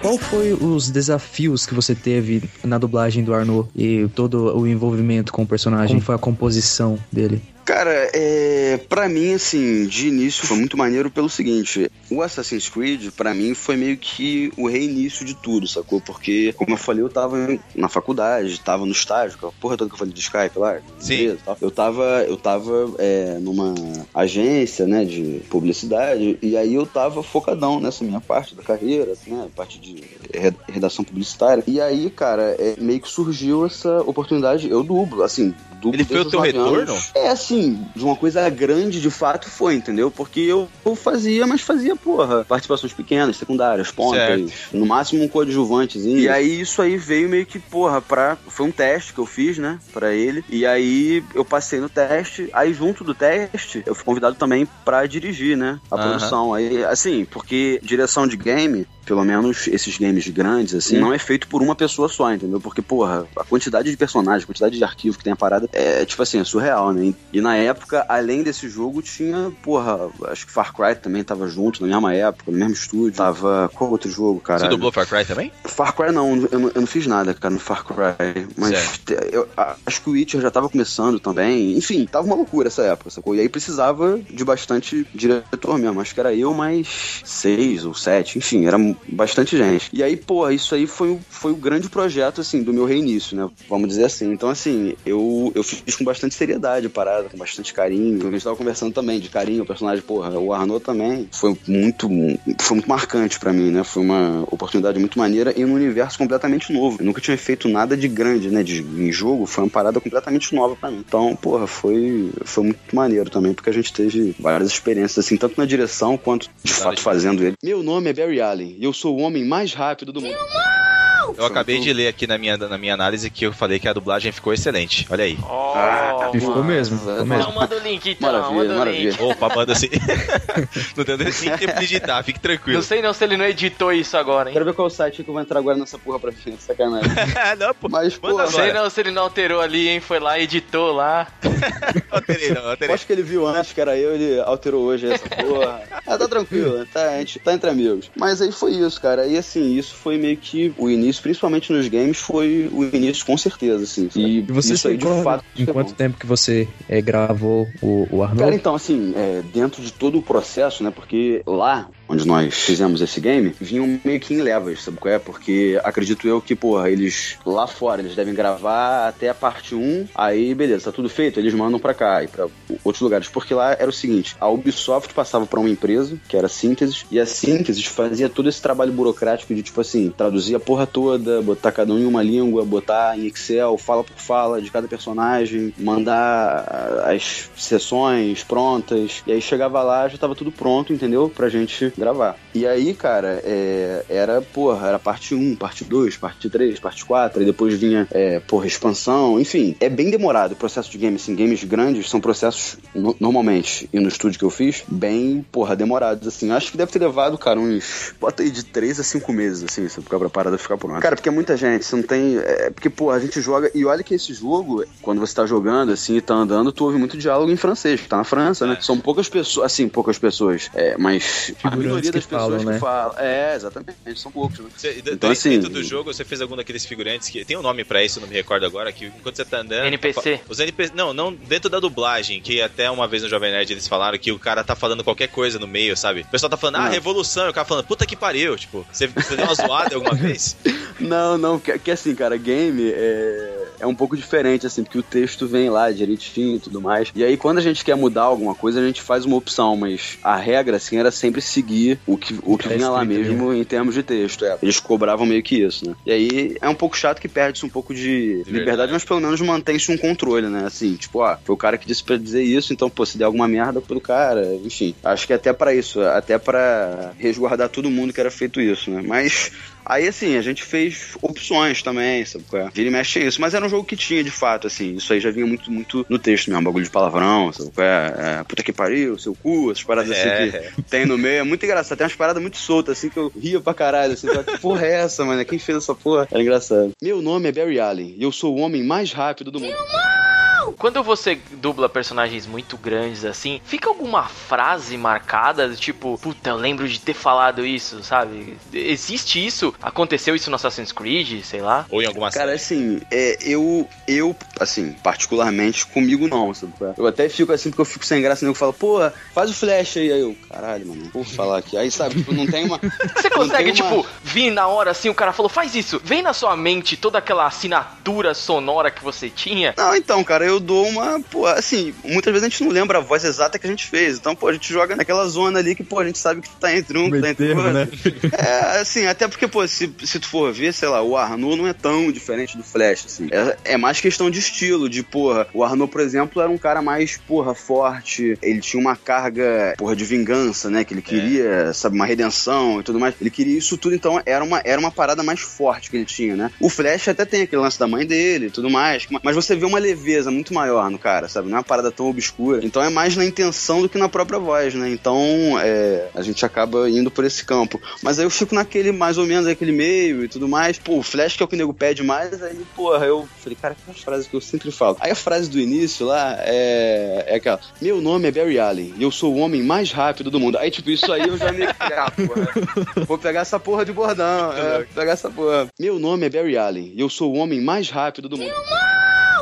Qual foi os desafios que você teve na dublagem do Arnaud e todo o envolvimento com o personagem? Como foi a composição dele? Cara, é, pra mim, assim, de início foi muito maneiro pelo seguinte: o Assassin's Creed, pra mim, foi meio que o reinício de tudo, sacou? Porque, como eu falei, eu tava na faculdade, tava no estágio, a porra toda que eu falei de Skype lá, Sim. tal. Eu tava, eu tava é, numa agência, né, de publicidade, e aí eu tava focadão nessa minha parte da carreira, né, parte de re- redação publicitária. E aí, cara, é, meio que surgiu essa oportunidade, eu dublo, assim, Ele foi o teu retorno? É, assim, de uma coisa grande de fato foi, entendeu? Porque eu, eu fazia, mas fazia, porra, participações pequenas, secundárias, pontas, no máximo um coadjuvantezinho. E aí isso aí veio meio que, porra, pra. Foi um teste que eu fiz, né, pra ele. E aí eu passei no teste. Aí junto do teste, eu fui convidado também pra dirigir, né, a Aham. produção. Aí, assim, porque direção de game pelo menos esses games grandes, assim, não é feito por uma pessoa só, entendeu? Porque, porra, a quantidade de personagens, a quantidade de arquivo que tem a parada é, tipo assim, é surreal, né? E na época, além desse jogo, tinha, porra, acho que Far Cry também tava junto, na mesma época, no mesmo estúdio. Tava. Qual outro jogo, cara? Você dublou Far Cry também? Far Cry não, eu não, eu não fiz nada, cara, no Far Cry. Mas eu, acho que o Witcher já tava começando também. Enfim, tava uma loucura essa época, sacou? E aí precisava de bastante diretor mesmo. Acho que era eu mais seis ou sete, enfim, era bastante gente. E aí, pô, isso aí foi, foi o grande projeto, assim, do meu reinício, né? Vamos dizer assim. Então, assim, eu, eu fiz com bastante seriedade a parada, com bastante carinho. A gente tava conversando também de carinho, o personagem, porra, o Arnaud também foi muito, foi muito marcante para mim, né? Foi uma oportunidade muito maneira e num universo completamente novo. Eu nunca tinha feito nada de grande, né? De, em jogo, foi uma parada completamente nova para mim. Então, porra, foi, foi muito maneiro também, porque a gente teve várias experiências, assim, tanto na direção quanto de fato fazendo ele. Meu nome é Barry Allen eu sou o homem mais rápido do mundo. Eu acabei de ler aqui na minha, na minha análise que eu falei que a dublagem ficou excelente. Olha aí. Oh, ah, ficou mesmo. Ficou mesmo. Então manda o link então. Maravilha, manda o maravilha. link. Opa, manda assim. não deu nem tempo de digitar, fique tranquilo. Não sei não se ele não editou isso agora, hein? Quero ver qual site que eu vou entrar agora nessa porra pra frente, sacanagem. não, pô. Mas, pô, Não sei não se ele não alterou ali, hein? Foi lá, editou lá. Alterei, não, alterei. acho que ele viu antes que era eu, ele alterou hoje essa porra. ah, tá tranquilo, tá, a gente tá entre amigos. Mas aí foi isso, cara. E assim, isso foi meio que o início, principalmente nos games, foi o início com certeza, assim. E, E você isso aí de fato. em é quanto tempo que você é, gravou o, o Arnold? Cara, então, assim, é, dentro de todo o processo, né? Porque lá onde nós fizemos esse game, vinham meio que em levas, sabe qual é? Porque acredito eu que, porra, eles lá fora, eles devem gravar até a parte 1, aí beleza, tá tudo feito, eles mandam pra cá e pra outros lugares. Porque lá era o seguinte, a Ubisoft passava pra uma empresa, que era a Síntese, e a Síntese fazia todo esse trabalho burocrático de, tipo assim, traduzir a porra toda, botar cada um em uma língua, botar em Excel, fala por fala de cada personagem, mandar as sessões prontas, e aí chegava lá, já tava tudo pronto, entendeu? Pra gente gravar. E aí, cara, é, era, porra, era parte 1, parte 2, parte 3, parte 4, e depois vinha, é, porra, expansão, enfim. É bem demorado o processo de game, assim, games grandes são processos, no- normalmente, e no estúdio que eu fiz, bem, porra, demorados, assim. Acho que deve ter levado, cara, uns, bota aí de 3 a 5 meses, assim, sabe, pra parada ficar pronta. Cara, porque é muita gente, você não tem, é, porque, porra, a gente joga, e olha que esse jogo, quando você tá jogando, assim, e tá andando, tu ouve muito diálogo em francês, que tá na França, né? São poucas pessoas, assim, poucas pessoas, é, mas a maioria que das pessoas falam, que né? falam, é, exatamente, são poucos, né? Você, Então, dentro assim- do jogo, você fez algum daqueles figurantes que. Tem um nome pra isso, eu não me recordo agora, que enquanto você tá andando. NPC. Os NPC. Não, não dentro da dublagem, que até uma vez no Jovem Nerd eles falaram que o cara tá falando qualquer coisa no meio, sabe? O pessoal tá falando, ah, Não. revolução, e o cara falando, puta que pariu. Tipo, você, você deu uma zoada alguma vez? Não, não, que, que assim, cara, game é, é um pouco diferente, assim, porque o texto vem lá direitinho e tudo mais. E aí, quando a gente quer mudar alguma coisa, a gente faz uma opção, mas a regra, assim, era sempre seguir o que, o que Tá vinha lá escrito, mesmo em termos de texto. é. Eles cobravam meio que isso, né? E aí é um pouco chato que perde-se um pouco de, liberdade, mas pelo menos mantém-se um controle, né? Assim, tipo, ó, foi o cara que disse pra dizer isso, então, pô, se der alguma merda pelo cara, enfim. Acho que até pra isso, até pra resguardar todo mundo que era feito isso, né? Mas Aí, assim, a gente fez opções também, sabe qual é? Vira e mexe é isso. Mas era um jogo que tinha, de fato, assim. Isso aí já vinha muito, muito no texto mesmo. Bagulho de palavrão, sabe qual é? é puta que pariu, seu cu, essas paradas É. assim que tem no meio. É muito engraçado. Tem umas paradas muito soltas, assim, que eu ria pra caralho. Assim, que porra é essa, mano? Quem fez essa porra? Era engraçado. Meu nome é Barry Allen e eu sou o homem mais rápido do mundo. Quando você dubla personagens muito grandes assim, fica alguma frase marcada, tipo, puta, eu lembro de ter falado isso, sabe? Existe isso? Aconteceu isso no Assassin's Creed, sei lá? Ou em alguma Cara, assim, é, eu, eu, assim, particularmente, comigo não, sabe? Eu até fico assim, porque eu fico sem graça, né? Eu falo, pô, faz o flash aí. Aí eu, caralho, mano, vou falar aqui. Aí, sabe, tipo, não tem uma. Você não consegue, tem uma- tipo, vir na hora assim, o cara falou, faz isso. Vem na sua mente toda aquela assinatura sonora que você tinha. Não, então, cara, eu dou uma. Pô, assim, muitas vezes a gente não lembra a voz exata que a gente fez. Então, pô, a gente joga naquela zona ali que, pô, a gente sabe que tá entre um, que tá entre termo, outro. É, assim, até porque, pô, se, se tu for ver, sei lá, o Arnaud não é tão diferente do Flash, assim. É, é mais questão de estilo, de, porra, o Arnaud, por exemplo, era um cara mais, porra, forte. Ele tinha uma carga, porra, de vingança, né? Que ele queria, sabe, uma redenção e tudo mais. Ele queria isso tudo, então era uma, era uma parada mais forte que ele tinha, né? O Flash até tem aquele lance da mãe dele e tudo mais, mas você vê uma leveza muito muito maior no cara, sabe? Não é uma parada tão obscura. Então é mais na intenção do que na própria voz, né? Então é, a gente acaba indo por esse campo. Mas aí eu fico naquele, mais ou menos, aquele meio e tudo mais. Pô, o Flash que é o que o nego pede mais, aí, porra, eu falei, cara, que frases que eu sempre falo. Aí a frase do início lá é, é aquela: Meu nome é Barry Allen e eu sou o homem mais rápido do mundo. Aí, tipo, isso aí eu já me. Ah, porra. Vou pegar essa porra de bordão. É, vou pegar essa porra. Meu nome é Barry Allen e eu sou o homem mais rápido do mundo.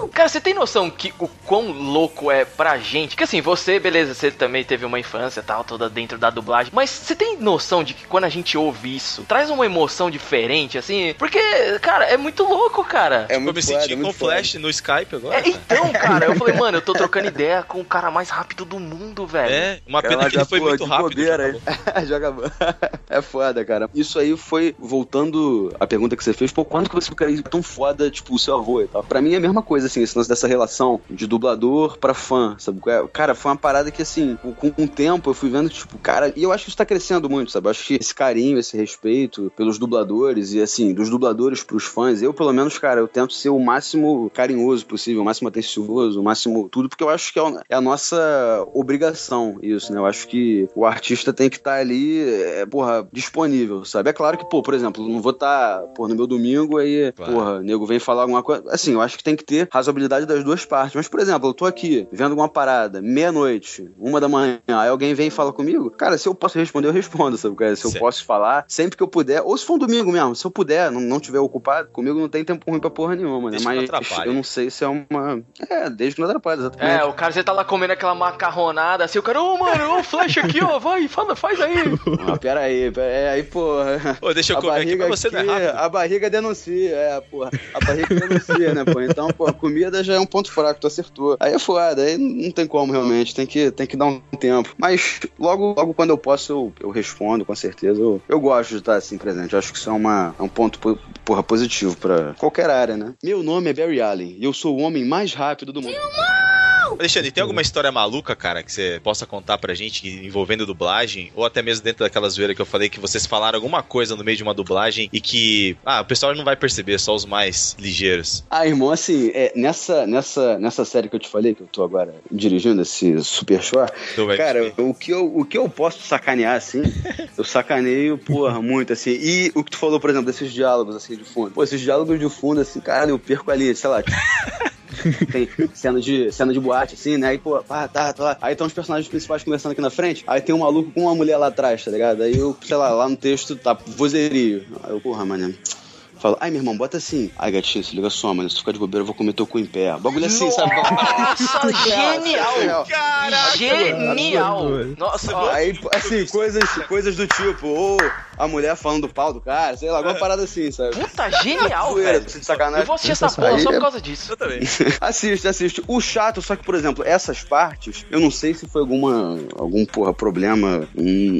Cara, você tem noção que o quão louco é pra gente? Que assim, você, beleza, você também teve uma infância tal, toda dentro da dublagem. Mas você tem noção de que quando a gente ouve isso, traz uma emoção diferente, assim? Porque, cara, é muito louco, cara. É muito eu me senti com o Flash no Skype agora. É, então, cara, eu falei, mano, eu tô trocando ideia com o cara mais rápido do mundo, velho. É, uma pena que ele foi muito rápido. Bobeira, joga... é foda, cara. Isso aí foi, voltando à pergunta que você fez, pô, quando que você ficaria tão foda, tipo, o seu avô e tal? Pra mim é a mesma coisa, assim, esse lance dessa relação de dublador pra fã, sabe? É? Cara, foi uma parada que, assim, com, o tempo eu fui vendo, tipo, cara, e eu acho que isso tá crescendo muito, sabe? Eu acho que esse carinho, esse respeito pelos dubladores e, assim, dos dubladores pros fãs, eu, pelo menos, cara, eu tento ser o máximo carinhoso possível, o máximo atencioso, o máximo tudo, porque eu acho que é, é a nossa obrigação isso, né? Eu acho que o artista tem que estar tá ali, é, porra, disponível, sabe? É claro que, pô, por exemplo, não vou estar, tá, pô, no meu domingo aí, claro. porra, nego vem falar alguma coisa. Assim, eu acho que tem que ter razoabilidade das duas partes. Mas, por exemplo, eu tô aqui vendo alguma parada, meia-noite, uma da manhã, aí alguém vem e fala comigo, cara, se eu posso responder, eu respondo, sabe? Se eu posso falar, sempre que eu puder, ou se for um domingo mesmo, se eu puder, não, não tiver ocupado, comigo não tem tempo ruim pra porra nenhuma, né? Mas eu não sei se é uma. É, desde que não atrapalha, exatamente. É, o cara, você tá lá comendo aquela macarronada, assim, o cara, ô, oh, mano, ô, flash aqui, ó, vai, fala, faz aí. Ah, pera aí, pera aí, aí porra. Ô, deixa eu comer aqui pra você aqui, A barriga denuncia, é, porra. A barriga denuncia, né, pô? Então, pô, comida já é um ponto fraco, tu acertou. Aí é foda, aí não tem como realmente, tem que, tem que dar um tempo. Mas logo, logo quando eu posso, eu, eu respondo, com certeza. Eu, eu gosto de estar assim presente. Eu acho que isso é, uma, é um ponto, porra, positivo para qualquer área, né? Meu nome é Barry Allen e eu sou o homem mais rápido do mundo. Alexandre, tem alguma história maluca, cara, que você possa contar pra gente envolvendo dublagem? Ou até mesmo dentro daquela zoeira que eu falei que vocês falaram alguma coisa no meio de uma dublagem e que, ah, o pessoal não vai perceber, só os mais ligeiros. Ah, irmão, assim, é, nessa, nessa, nessa série que eu te falei, que eu tô agora dirigindo, esse Super Shore, cara, o que, eu, o que eu posso sacanear, assim, eu sacaneio, porra, muito, assim. E o que tu falou, por exemplo, desses diálogos, assim, de fundo. Pô, esses diálogos de fundo, assim, cara, eu perco ali, sei lá, tem cena de, cena de boate, assim, né? Aí, pô, pá, tá, tá lá. Aí estão os personagens principais conversando aqui na frente. Aí tem um maluco com uma mulher lá atrás, tá ligado? Aí eu, sei lá, lá no texto tá vozerio. Aí eu, porra, mano. Fala, ai, meu irmão, bota assim. Ai, gatinho, se liga só, mano. Se tu ficar de bobeira, eu vou comer teu cu em pé. Bagulho assim, Nossa, sabe? Nossa, genial! Caraca, genial! Nossa, aí, assim, coisas, coisas do tipo, ou a mulher falando do pau do cara, sei lá, alguma parada assim, sabe? Puta, genial, velho. De sacanagem. Eu vou assistir essa porra só por causa disso. Eu também. assiste, assiste. O chato, só que, por exemplo, essas partes, eu não sei se foi alguma, algum, porra, problema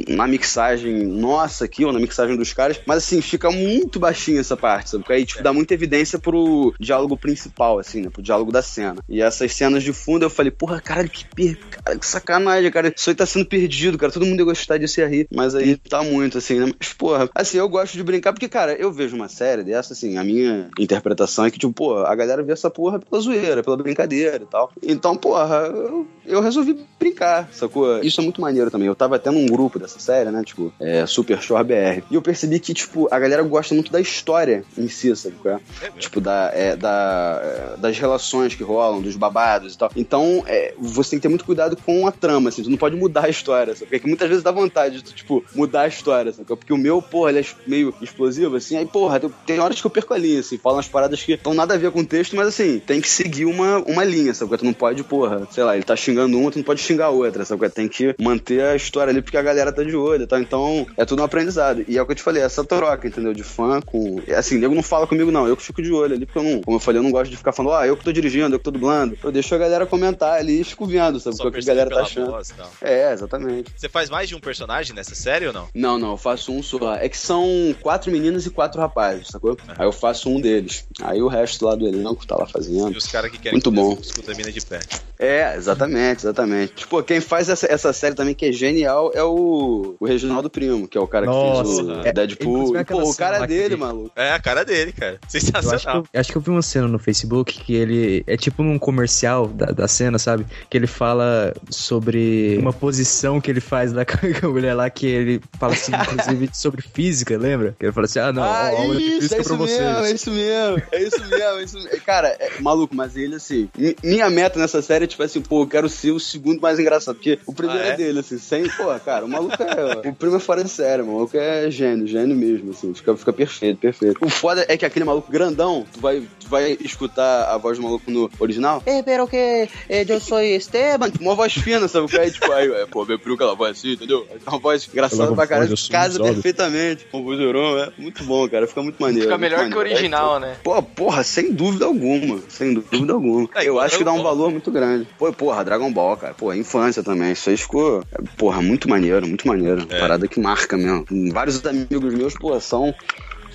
na mixagem nossa aqui, ou na mixagem dos caras, mas assim, fica muito baixinho essa parte sabe? Porque aí, tipo, dá muita evidência pro diálogo principal, assim, né? Pro diálogo da cena. E essas cenas de fundo eu falei, porra, caralho, que per... cara, que sacanagem, cara. Isso aí tá sendo perdido, cara. Todo mundo ia gostar disso e rir. Mas aí tá muito, assim, né? Mas, porra, assim, eu gosto de brincar porque, cara, eu vejo uma série dessa, assim, a minha interpretação é que, tipo, pô, a galera vê essa porra pela zoeira, pela brincadeira e tal. Então, porra, eu, eu resolvi brincar, sacou? Isso é muito maneiro também. Eu tava até num grupo dessa série, né? Tipo, é, Super Shore BR. E eu percebi que, tipo, a galera gosta muito da história em si, sabe é? tipo, da, é, da, das relações que rolam, dos babados e tal. Então, é, você tem que ter muito cuidado com a trama, assim, tu não pode mudar a história, sabe? Porque muitas vezes dá vontade de tu, tipo, mudar a história, sabe? Porque o meu, porra, ele é meio explosivo, assim, aí, porra, tem horas que eu perco a linha, assim, falam umas paradas que estão nada a ver com o texto, mas assim, tem que seguir uma, uma linha, sabe? Porque tu não pode, porra, sei lá, ele tá xingando um, tu não pode xingar outra, sabe? Tem que manter a história ali porque a galera tá de olho, tá? Então, é tudo um aprendizado. E é o que eu te falei, essa troca, entendeu? De fã com. Assim, nego não fala comigo, não. Eu que fico de olho ali, porque eu não, como eu falei, eu não gosto de ficar falando, ah, eu que tô dirigindo, eu que tô dublando. Eu deixo a galera comentar ali e fico vendo, sabe? o que a galera tá achando. Voz, é, exatamente. Você faz mais de um personagem nessa série ou não? Não, não, eu faço um só. É que são quatro meninas e quatro rapazes, sacou? Uhum. Aí eu faço um deles. Aí o resto lá do elenco tá lá fazendo. E os caras que querem Muito que bom. escuta mina de pé. É, exatamente, exatamente. Tipo, quem faz essa, essa série também que é genial é o, o Reginaldo Primo, que é o cara que Nossa, fez o é, Deadpool. aquela pô, o cara é que dele, ele- maluco. É a cara dele, cara. Eu acho, que Sensacional. eu, acho que eu vi uma cena no Facebook que ele. É tipo num comercial da, da cena, sabe? Que ele fala sobre uma posição que ele faz lá com a mulher lá, que ele fala assim, inclusive, sobre física, lembra? Que ele fala assim: ah, não, ah, de isso, física é pra isso vocês. mesmo, é isso mesmo, é isso mesmo, é isso mesmo. Cara, é maluco, mas ele, assim, mi- minha meta nessa série é, tipo assim, pô, eu quero ser o segundo mais engraçado, porque o primeiro Ah, é? é? dele, assim, sem, pô, cara, o maluco é, o primo é fora de série, o maluco é gênio, gênio mesmo, assim, fica, fica perfeito, perfeito. O foda é que aquele maluco grandão, tu vai, tu vai escutar a voz do maluco no original, é, pero que eh, eu sou Esteban, tipo, uma voz fina, sabe, o cara, tipo, aí, é, pô, meu primo aquela voz assim, entendeu? É uma voz engraçada pra caralho, casa perfeitamente, com o vozeirão, é muito bom, cara, fica muito maneiro. Fica melhor que o original, né? Pô, porra, sem dúvida alguma. Sem dúvida alguma. É, eu acho que dá um valor muito grande. Pô, porra, Dragon Ball, cara. Pô, infância também. Isso aí ficou, porra, muito maneiro, muito maneiro. É. Parada que marca mesmo. Vários amigos meus, pô, são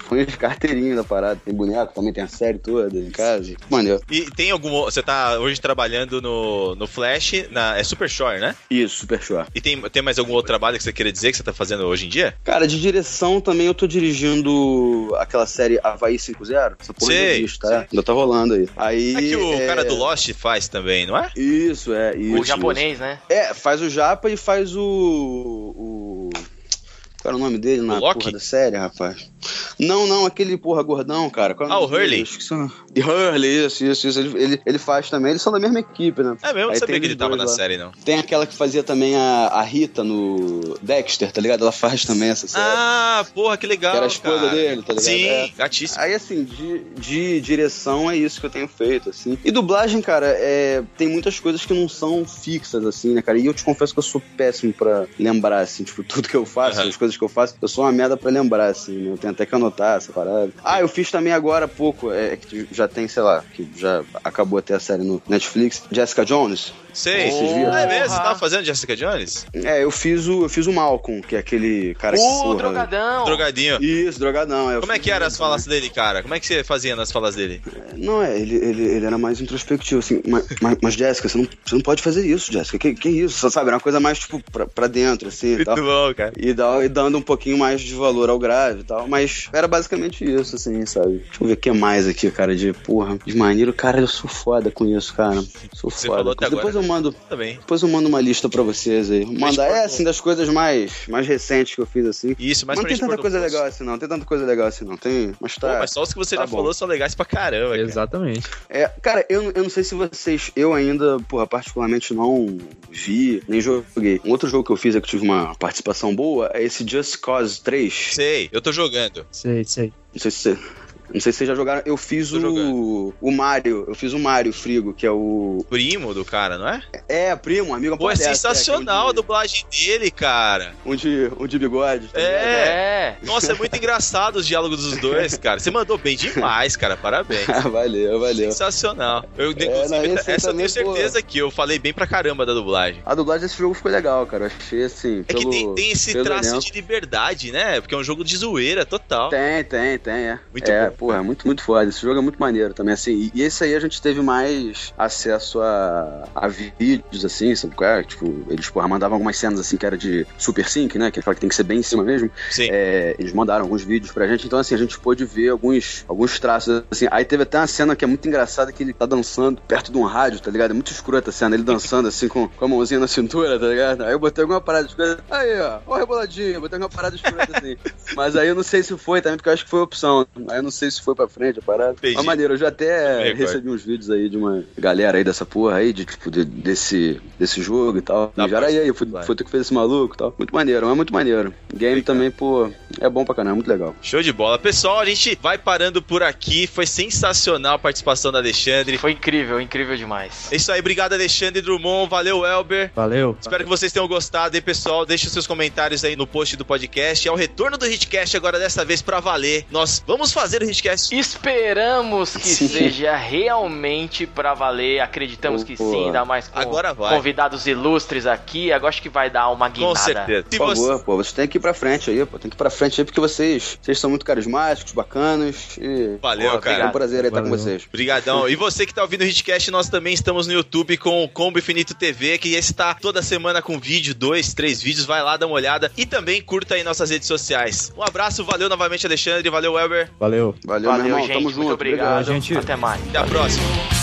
fãs de carteirinha da parada. Tem boneco, também tem a série toda em casa. Maneiro. E tem algum. Você tá hoje trabalhando no, no Flash, na, é Super Shore, né? Isso, super show. E tem, tem mais algum outro trabalho que você queira dizer que você tá fazendo hoje em dia? Cara, de direção também eu tô dirigindo aquela série Havaí 5.0. Essa porra Sei, ainda existe, tá? Ainda tá rolando aí. Aí. É que o é, cara do Lost faz também, não é? Isso, é. Isso, O japonês, né? É, faz o Japa e faz o. o qual era o nome dele na Loki? porra da série, rapaz? Não, não, aquele porra gordão, cara. Qual é Ah, o? Hurley? E Hurley, isso, isso, isso. Ele, ele, faz também, eles são da mesma equipe, né? É mesmo, eu não sabia que ele tava dois na lá. série, não. Tem aquela que fazia também a, a Rita no Dexter, tá ligado? Ela faz também essa série. Ah, porra, que legal. Que era a esposa cara. dele, tá ligado? Sim, É. gatíssimo. Aí, assim, de, de direção é isso que eu tenho feito, assim. E dublagem, cara, é, tem muitas coisas que não são fixas, assim, né, cara? E eu te confesso que eu sou péssimo pra lembrar, assim, tipo, tudo que eu faço, Aham. as coisas que eu faço, eu sou uma merda pra lembrar, assim, né? Eu tenho até que anotar essa parada. Ah, eu fiz também agora há pouco, é que já tem, sei lá, que já acabou até a série no Netflix, Jessica Jones. Sei. Ah, é mesmo? Você tava fazendo Jessica Jones? É, eu fiz o, eu fiz o Malcolm, que é aquele cara que O drogadão. Drogadinho. Isso, drogadão. é, eu Como é que eram ele as falas dele, cara? Como é que você fazia nas falas dele? Não, é, ele, ele, ele era mais introspectivo, assim. Mas, mas, mas, Jéssica, você não, você não pode fazer isso, Jéssica. Que, que isso? Você sabe? Era uma coisa mais, tipo, pra, pra dentro, assim e tal. bom, cara. E, dá, e dando um pouquinho mais de valor ao grave e tal. Mas era basicamente isso, assim, sabe? Deixa eu ver o que mais aqui, cara, de porra. De maneiro, cara, eu sou foda com isso, cara. Sou Você foda. falou até Depois agora, eu mando. Tá bem. Depois eu mando uma lista pra vocês aí. Manda, é, assim, das coisas mais, mais recentes que eu fiz, assim. Isso, mais Mas não pra tem tanta coisa legal assim, não. Tem tanta coisa legal assim, não. Tem. Mas Pô, tá. mas só os que você tá já bom. falou são legais pra caramba, cara. Exatamente. É, cara, eu, eu não sei se vocês. Eu ainda, porra, particularmente não vi, nem joguei. Um outro jogo que eu fiz é que tive uma participação boa é esse Just Cause 3. Sei, eu tô jogando. Sei, sei. Não sei se você. Não sei se vocês já jogaram. Eu fiz Tô o. jogando. O Mario. Eu fiz o Mario Frigo, que é o. Primo do cara, não é? É, primo, amigo. Pô, é dessa, sensacional a que é dublagem dele, cara. um de, um de bigode. tá? É. É. Nossa, é muito engraçado os diálogos dos dois, cara. Você mandou bem demais, cara. Parabéns. valeu, valeu. Sensacional. Eu, É, não, essa eu tenho certeza que eu falei bem pra caramba da dublagem. A dublagem desse jogo ficou legal, cara. Eu achei assim. É que pelo- tem, tem esse pelo traço elenco. de liberdade, né? Porque é um jogo de zoeira total. Tem, tem, tem, é. Muito é, bom. Porra, é muito, muito foda. Esse jogo é muito maneiro também, assim. E, e esse aí a gente teve mais acesso a, a vídeos, assim, sabe qual é? Tipo, eles, porra, mandavam algumas cenas, assim, que era de Super Sync, né? Que fala que tem que ser bem em cima mesmo. Sim. É, eles mandaram alguns vídeos pra gente, então, assim, a gente pôde ver alguns, alguns traços, assim. Aí teve até uma cena que é muito engraçada, que ele tá dançando perto de um rádio, tá ligado? É muito escrota a cena, ele dançando, assim, com, com a mãozinha na cintura, tá ligado? Aí eu botei alguma parada escrota. Aí, ó, ó, reboladinho, botei alguma parada escrota, assim. Mas aí eu não sei se foi também, porque eu acho que foi opção. Aí eu não sei se foi pra frente a parada. Entendi. Mas maneiro, eu já até Também, recebi uns vídeos aí de uma galera aí dessa porra aí, de tipo, de- desse, desse jogo e tal. Da e já era aí, foi, do foi tu que fez esse maluco e tal. Muito maneiro, é muito maneiro. Game também, pô, é bom pra caramba, muito legal. Show de bola. Pessoal, a gente vai parando por aqui. Foi sensacional a participação da Alexandre. Foi incrível, incrível demais. É isso aí, obrigado Alexandre Drummond, valeu Elber. Valeu. Espero que vocês tenham gostado aí, pessoal. Deixe os seus comentários aí no post do podcast. É o retorno do Hitcast agora dessa vez pra valer. Nós vamos fazer o Hitcast. Esperamos que Sim. seja realmente pra valer. Acreditamos que sim, ainda mais com agora vai. convidados ilustres aqui. Agora acho que vai dar uma Com guinada. certeza. Se Por você... favor, pô, você tem que ir pra frente aí, pô, tem que ir pra frente aí, porque vocês, vocês são muito carismáticos, bacanas. E... Valeu, Pô, cara. É um prazer aí estar com vocês. Obrigadão. E você que tá ouvindo o Hitcast, nós também estamos no YouTube com o Combo Infinito TV, que está toda semana com vídeo, dois, três vídeos. Vai lá, dá uma olhada. E também curta aí nossas redes sociais. Um abraço, valeu novamente, Alexandre. Valeu, Weber. Valeu. Valeu, Valeu irmão. Gente, Tamo junto. Muito obrigado. obrigado. Gente. Até mais. Até a próxima.